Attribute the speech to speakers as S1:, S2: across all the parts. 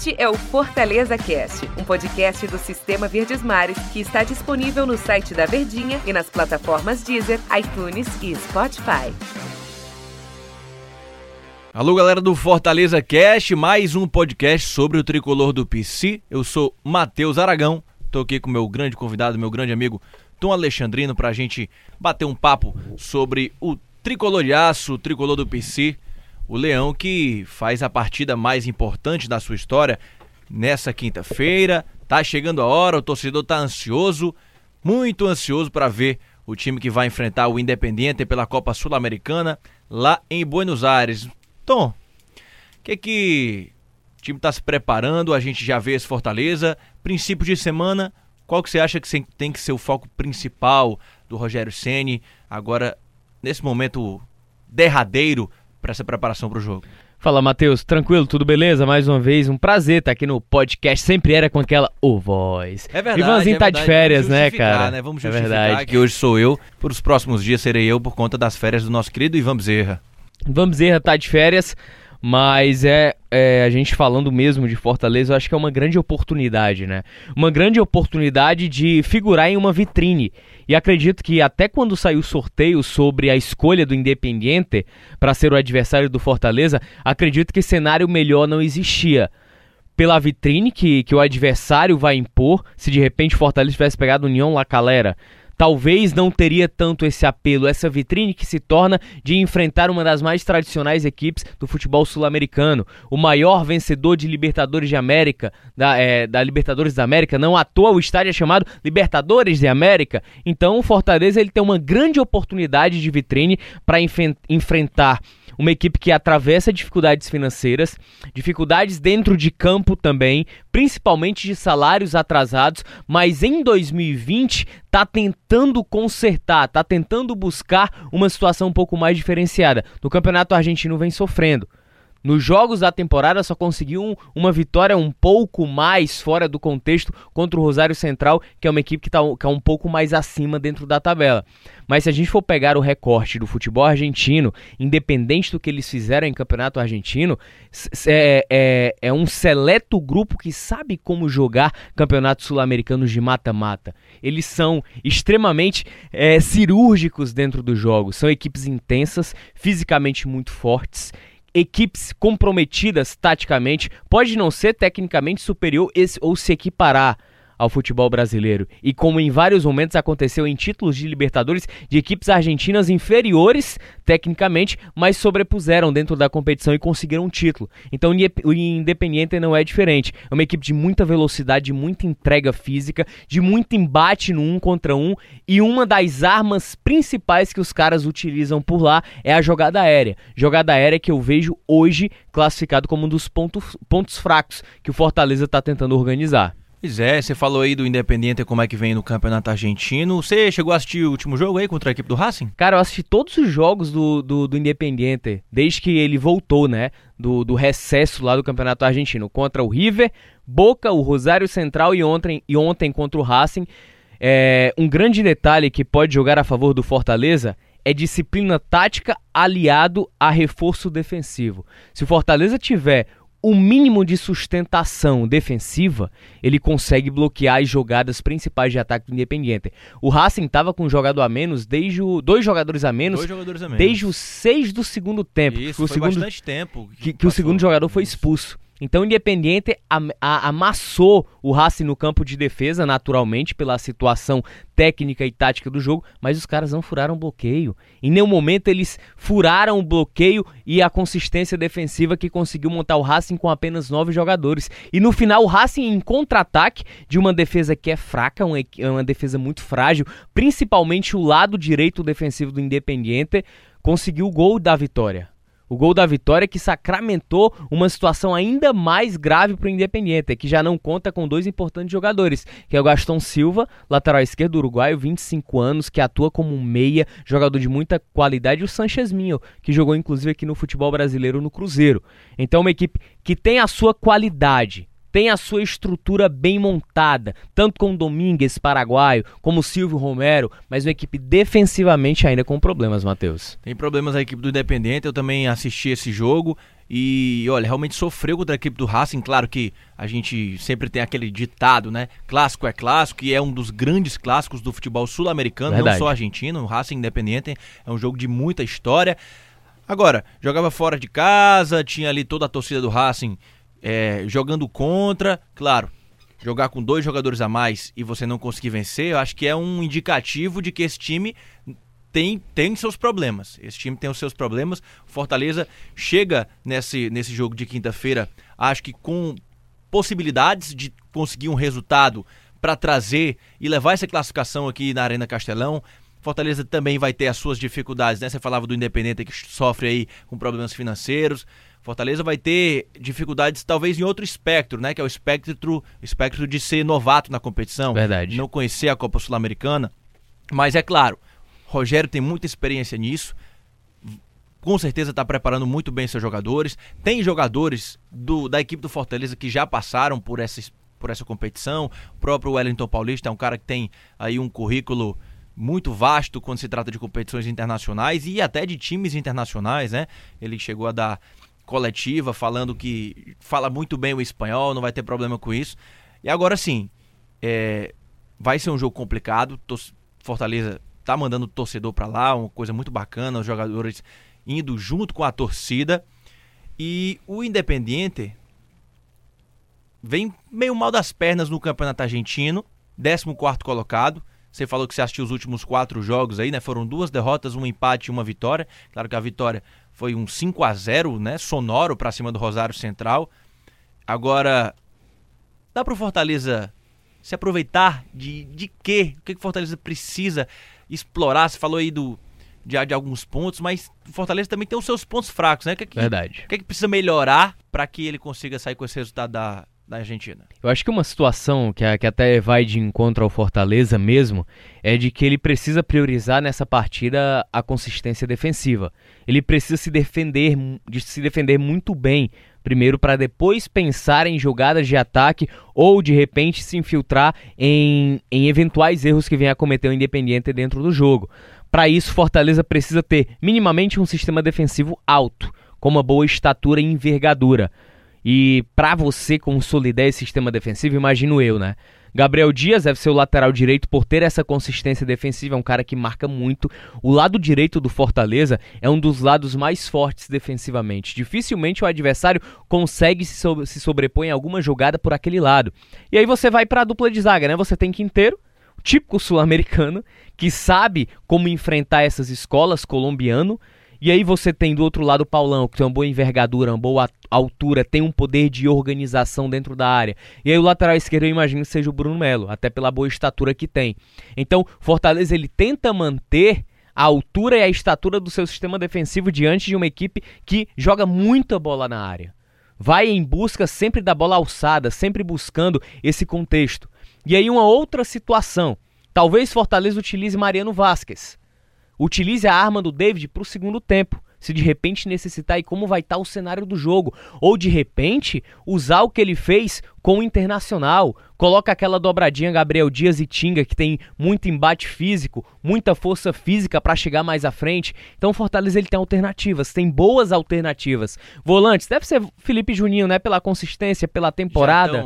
S1: Este é o Fortaleza Cast, um podcast do Sistema Verdes Mares que está disponível no site da Verdinha e nas plataformas Deezer, iTunes e Spotify.
S2: Alô, galera do Fortaleza Cast, mais um podcast sobre o tricolor do PC. Eu sou Matheus Aragão, tô aqui com meu grande convidado, meu grande amigo Tom Alexandrino, pra gente bater um papo sobre o tricolor de aço, o tricolor do PC o Leão que faz a partida mais importante da sua história nessa quinta-feira. Tá chegando a hora, o torcedor tá ansioso, muito ansioso para ver o time que vai enfrentar o Independiente pela Copa Sul-Americana lá em Buenos Aires. Tom, o que que o time está se preparando? A gente já vê esse Fortaleza. Princípio de semana, qual que você acha que tem que ser o foco principal do Rogério Ceni agora nesse momento derradeiro para essa preparação para o jogo.
S3: Fala, Matheus. Tranquilo? Tudo beleza? Mais uma vez, um prazer estar aqui no podcast. Sempre era com aquela O oh, Voz.
S2: É verdade.
S3: Ivanzinho
S2: é
S3: tá de férias, né, cara?
S2: Né? Vamos justificar é verdade. que hoje sou eu. Por os próximos dias serei eu por conta das férias do nosso querido Ivan Bezerra.
S3: Ivan Bezerra tá de férias. Mas é, é, a gente falando mesmo de Fortaleza, eu acho que é uma grande oportunidade, né? Uma grande oportunidade de figurar em uma vitrine. E acredito que até quando saiu o sorteio sobre a escolha do Independiente para ser o adversário do Fortaleza, acredito que cenário melhor não existia pela vitrine que, que o adversário vai impor, se de repente Fortaleza tivesse pegado União La Calera, talvez não teria tanto esse apelo, essa vitrine que se torna de enfrentar uma das mais tradicionais equipes do futebol sul-americano, o maior vencedor de Libertadores de América, da, é, da Libertadores da América, não à toa o estádio é chamado Libertadores de América. Então o Fortaleza ele tem uma grande oportunidade de vitrine para enfrentar uma equipe que atravessa dificuldades financeiras, dificuldades dentro de campo também, principalmente de salários atrasados, mas em 2020 está tentando consertar, está tentando buscar uma situação um pouco mais diferenciada. No Campeonato Argentino vem sofrendo. Nos jogos da temporada só conseguiu um, uma vitória um pouco mais fora do contexto contra o Rosário Central, que é uma equipe que está que é um pouco mais acima dentro da tabela. Mas se a gente for pegar o recorte do futebol argentino, independente do que eles fizeram em campeonato argentino, é, é, é um seleto grupo que sabe como jogar campeonatos sul-americanos de mata-mata. Eles são extremamente é, cirúrgicos dentro dos jogos, são equipes intensas, fisicamente muito fortes equipes comprometidas taticamente, pode não ser tecnicamente superior ou se equiparar ao futebol brasileiro. E como em vários momentos aconteceu em títulos de Libertadores de equipes argentinas inferiores tecnicamente, mas sobrepuseram dentro da competição e conseguiram um título. Então o Independiente não é diferente. É uma equipe de muita velocidade, de muita entrega física, de muito embate no um contra um e uma das armas principais que os caras utilizam por lá é a jogada aérea. Jogada aérea que eu vejo hoje classificado como um dos pontos, pontos fracos que o Fortaleza está tentando organizar.
S2: Pois é, você falou aí do Independiente, como é que vem no Campeonato Argentino. Você chegou a assistir o último jogo aí contra a equipe do Racing?
S3: Cara, eu assisti todos os jogos do, do, do Independiente, desde que ele voltou, né? Do, do recesso lá do Campeonato Argentino. Contra o River, Boca, o Rosário Central e ontem, e ontem contra o Racing. É, um grande detalhe que pode jogar a favor do Fortaleza é disciplina tática aliado a reforço defensivo. Se o Fortaleza tiver o mínimo de sustentação defensiva, ele consegue bloquear as jogadas principais de ataque do Independiente. O Racing estava com um jogador a menos desde o dois jogadores a menos,
S2: jogadores a menos.
S3: desde os seis do segundo tempo.
S2: Isso,
S3: o
S2: foi
S3: segundo,
S2: bastante tempo
S3: que, que, que o segundo jogador foi expulso. Então o Independiente amassou o Racing no campo de defesa, naturalmente, pela situação técnica e tática do jogo, mas os caras não furaram bloqueio. Em nenhum momento eles furaram o bloqueio e a consistência defensiva que conseguiu montar o Racing com apenas nove jogadores. E no final o Racing em contra-ataque de uma defesa que é fraca, uma, uma defesa muito frágil, principalmente o lado direito defensivo do Independiente, conseguiu o gol da vitória. O gol da vitória que sacramentou uma situação ainda mais grave para o Independiente, que já não conta com dois importantes jogadores, que é o Gaston Silva, lateral esquerdo uruguaio, 25 anos, que atua como um meia, jogador de muita qualidade, e o Sanchez Minho, que jogou inclusive aqui no futebol brasileiro no Cruzeiro. Então uma equipe que tem a sua qualidade, tem a sua estrutura bem montada, tanto com Domingues, paraguaio, como Silvio Romero, mas uma equipe defensivamente ainda com problemas, Matheus.
S2: Tem problemas a equipe do Independente, eu também assisti esse jogo e, olha, realmente sofreu contra a equipe do Racing. Claro que a gente sempre tem aquele ditado, né? Clássico é clássico e é um dos grandes clássicos do futebol sul-americano, não só argentino. O Racing Independente é um jogo de muita história. Agora, jogava fora de casa, tinha ali toda a torcida do Racing é, jogando contra, claro, jogar com dois jogadores a mais e você não conseguir vencer, eu acho que é um indicativo de que esse time tem, tem seus problemas. Esse time tem os seus problemas. Fortaleza chega nesse, nesse jogo de quinta-feira, acho que com possibilidades de conseguir um resultado para trazer e levar essa classificação aqui na Arena Castelão. Fortaleza também vai ter as suas dificuldades, né? Você falava do Independente que sofre aí com problemas financeiros. Fortaleza vai ter dificuldades talvez em outro espectro, né? Que é o espectro, espectro de ser novato na competição.
S3: Verdade.
S2: Não conhecer a Copa Sul-Americana. Mas é claro, Rogério tem muita experiência nisso. Com certeza está preparando muito bem seus jogadores. Tem jogadores do, da equipe do Fortaleza que já passaram por essa, por essa competição. O próprio Wellington Paulista é um cara que tem aí um currículo muito vasto quando se trata de competições internacionais e até de times internacionais, né? Ele chegou a dar coletiva falando que fala muito bem o espanhol, não vai ter problema com isso. E agora sim, é, vai ser um jogo complicado. Fortaleza tá mandando o torcedor para lá, uma coisa muito bacana, os jogadores indo junto com a torcida. E o Independiente vem meio mal das pernas no Campeonato Argentino, 14 colocado. Você falou que você assistiu os últimos quatro jogos aí, né? Foram duas derrotas, um empate e uma vitória. Claro que a vitória foi um 5 a 0 né? Sonoro para cima do Rosário Central. Agora, dá para o Fortaleza se aproveitar de, de quê? O que o Fortaleza precisa explorar? Você falou aí do, de, de alguns pontos, mas o Fortaleza também tem os seus pontos fracos, né? Que, que,
S3: Verdade.
S2: O que, que precisa melhorar para que ele consiga sair com esse resultado da, da Argentina.
S3: Eu acho que uma situação que, que até vai de encontro ao Fortaleza mesmo é de que ele precisa priorizar nessa partida a consistência defensiva. Ele precisa se defender, de se defender muito bem, primeiro para depois pensar em jogadas de ataque ou de repente se infiltrar em, em eventuais erros que venha a cometer o Independiente dentro do jogo. Para isso, Fortaleza precisa ter minimamente um sistema defensivo alto, com uma boa estatura e envergadura. E para você consolidar esse sistema defensivo, imagino eu, né? Gabriel Dias deve ser o lateral direito por ter essa consistência defensiva, é um cara que marca muito. O lado direito do Fortaleza é um dos lados mais fortes defensivamente. Dificilmente o adversário consegue se, so se sobrepor em alguma jogada por aquele lado. E aí você vai para a dupla de zaga, né? Você tem Quinteiro, típico sul-americano, que sabe como enfrentar essas escolas colombiano e aí você tem do outro lado o Paulão, que tem uma boa envergadura, uma boa altura, tem um poder de organização dentro da área. E aí o lateral esquerdo eu imagino que seja o Bruno Melo, até pela boa estatura que tem. Então, Fortaleza ele tenta manter a altura e a estatura do seu sistema defensivo diante de uma equipe que joga muita bola na área. Vai em busca sempre da bola alçada, sempre buscando esse contexto. E aí uma outra situação. Talvez Fortaleza utilize Mariano Vasquez. Utilize a arma do David para o segundo tempo. Se de repente necessitar e como vai estar tá o cenário do jogo. Ou de repente usar o que ele fez com o Internacional. Coloca aquela dobradinha Gabriel Dias e Tinga, que tem muito embate físico, muita força física para chegar mais à frente. Então o Fortaleza ele tem alternativas, tem boas alternativas. Volantes, deve ser Felipe Juninho, né? Pela consistência, pela temporada.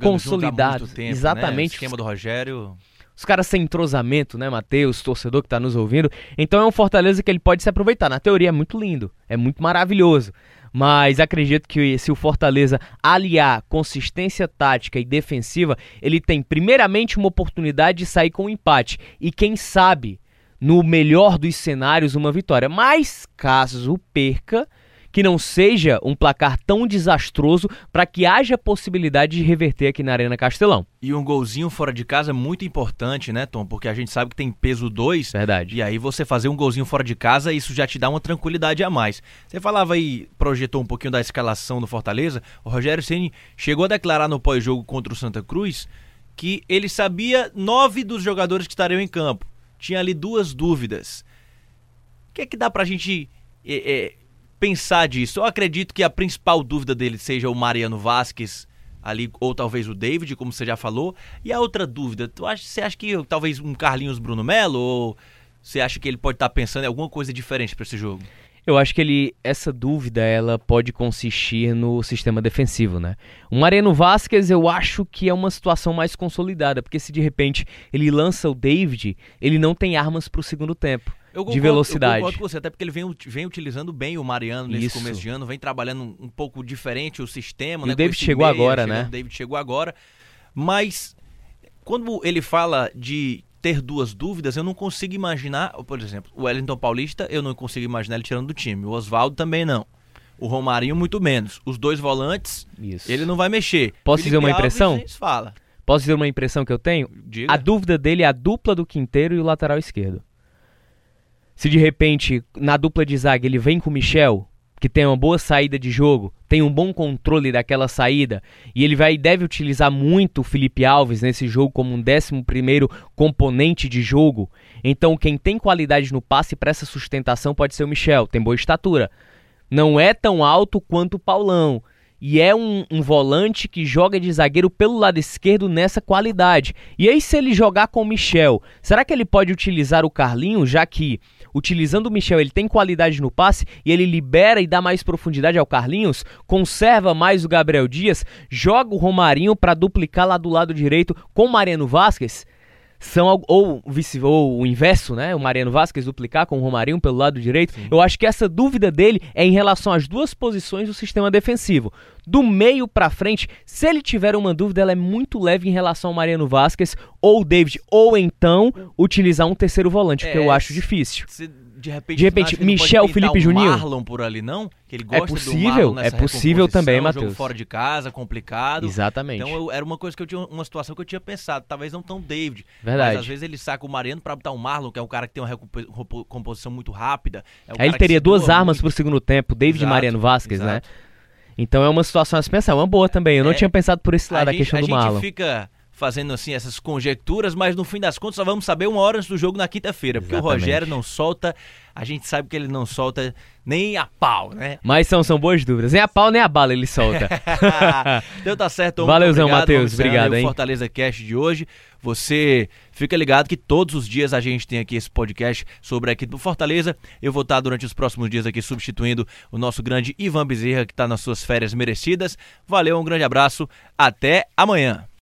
S3: consolidado.
S2: Tempo,
S3: Exatamente.
S2: Né? O esquema do Rogério.
S3: Os caras sem entrosamento, né, Matheus, torcedor que tá nos ouvindo. Então é um Fortaleza que ele pode se aproveitar. Na teoria é muito lindo, é muito maravilhoso. Mas acredito que se o Fortaleza aliar consistência tática e defensiva, ele tem primeiramente uma oportunidade de sair com um empate. E quem sabe, no melhor dos cenários, uma vitória. Mas caso perca, que não seja um placar tão desastroso para que haja possibilidade de reverter aqui na Arena Castelão.
S2: E um golzinho fora de casa é muito importante, né, Tom? Porque a gente sabe que tem peso 2.
S3: Verdade.
S2: E aí você fazer um golzinho fora de casa, isso já te dá uma tranquilidade a mais. Você falava aí, projetou um pouquinho da escalação do Fortaleza. O Rogério Ceni chegou a declarar no pós-jogo contra o Santa Cruz que ele sabia nove dos jogadores que estariam em campo. Tinha ali duas dúvidas. O que é que dá pra gente é, é, pensar disso. Eu acredito que a principal dúvida dele seja o Mariano Vasquez ali, ou talvez o David, como você já falou. E a outra dúvida, tu acha, você acha que talvez um Carlinhos Bruno Melo, ou você acha que ele pode estar tá pensando em alguma coisa diferente para esse jogo?
S3: Eu acho que ele essa dúvida ela pode consistir no sistema defensivo, né? O Mariano Vasquez eu acho que é uma situação mais consolidada, porque se de repente ele lança o David, ele não tem armas para o segundo tempo. Concordo, de velocidade. Eu
S2: concordo com você, até porque ele vem, vem utilizando bem o Mariano nesse Isso. começo de ano, vem trabalhando um, um pouco diferente o sistema.
S3: E
S2: né,
S3: o David chegou meia, agora, né?
S2: O David chegou agora. Mas quando ele fala de ter duas dúvidas, eu não consigo imaginar, por exemplo, o Wellington Paulista, eu não consigo imaginar ele tirando do time. O Oswaldo também não. O Romarinho, muito menos. Os dois volantes, Isso. ele não vai mexer.
S3: Posso Felipe dizer uma impressão?
S2: Alves, fala.
S3: Posso dizer uma impressão que eu tenho?
S2: Diga.
S3: A dúvida dele é a dupla do Quinteiro e o lateral esquerdo. Se de repente, na dupla de zaga, ele vem com o Michel, que tem uma boa saída de jogo, tem um bom controle daquela saída, e ele vai deve utilizar muito o Felipe Alves nesse jogo como um décimo primeiro componente de jogo. Então quem tem qualidade no passe para essa sustentação pode ser o Michel, tem boa estatura. Não é tão alto quanto o Paulão, e é um, um, volante que joga de zagueiro pelo lado esquerdo nessa qualidade. E aí, se ele jogar com o Michel, será que ele pode utilizar o Carlinho, já que utilizando o Michel ele tem qualidade no passe e ele libera e dá mais profundidade ao Carlinhos, conserva mais o Gabriel Dias, joga o Romarinho para duplicar lá do lado direito com o Mariano Vasquez? São ou, vice, ou o inverso, né? O Mariano Vasquez duplicar com o Romarinho pelo lado direito. Sim. Eu acho que essa dúvida dele é em relação às duas posições do sistema defensivo. Do meio para frente, se ele tiver uma dúvida, ela é muito leve em relação ao Mariano Vasquez ou o David, ou então utilizar um terceiro volante, é, que eu acho difícil.
S2: Se de repente,
S3: de repente Michel, Felipe Juninho.
S2: Marlon por ali não? Que ele
S3: é gosta é possível, é possível também, Matheus.
S2: fora de casa, complicado.
S3: Exatamente.
S2: Então eu, era uma coisa que eu tinha uma situação que eu tinha pensado, talvez não tão David,
S3: Verdade.
S2: mas às vezes ele saca o Mariano para botar o Marlon, que é um cara que tem uma recomposição muito rápida. É um
S3: Aí ele teria duas armas muito. pro segundo tempo, David exato, e Mariano Vasquez, né? exato. né? Então é uma situação a se pensar, é uma boa também. Eu não é, tinha pensado por esse lado, a, a questão do Marlon.
S2: A gente fica fazendo assim essas conjecturas, mas no fim das contas só vamos saber uma hora antes do jogo na quinta-feira, porque o Rogério não solta, a gente sabe que ele não solta nem a pau, né?
S3: Mas são, são boas dúvidas, nem a pau nem a bala ele solta.
S2: então tá certo,
S3: Valeuzão, Matheus, obrigado, hein?
S2: Fortaleza Cast de hoje, você fica ligado que todos os dias a gente tem aqui esse podcast sobre a equipe do Fortaleza, eu vou estar durante os próximos dias aqui substituindo o nosso grande Ivan Bezerra, que está nas suas férias merecidas, valeu, um grande abraço, até amanhã.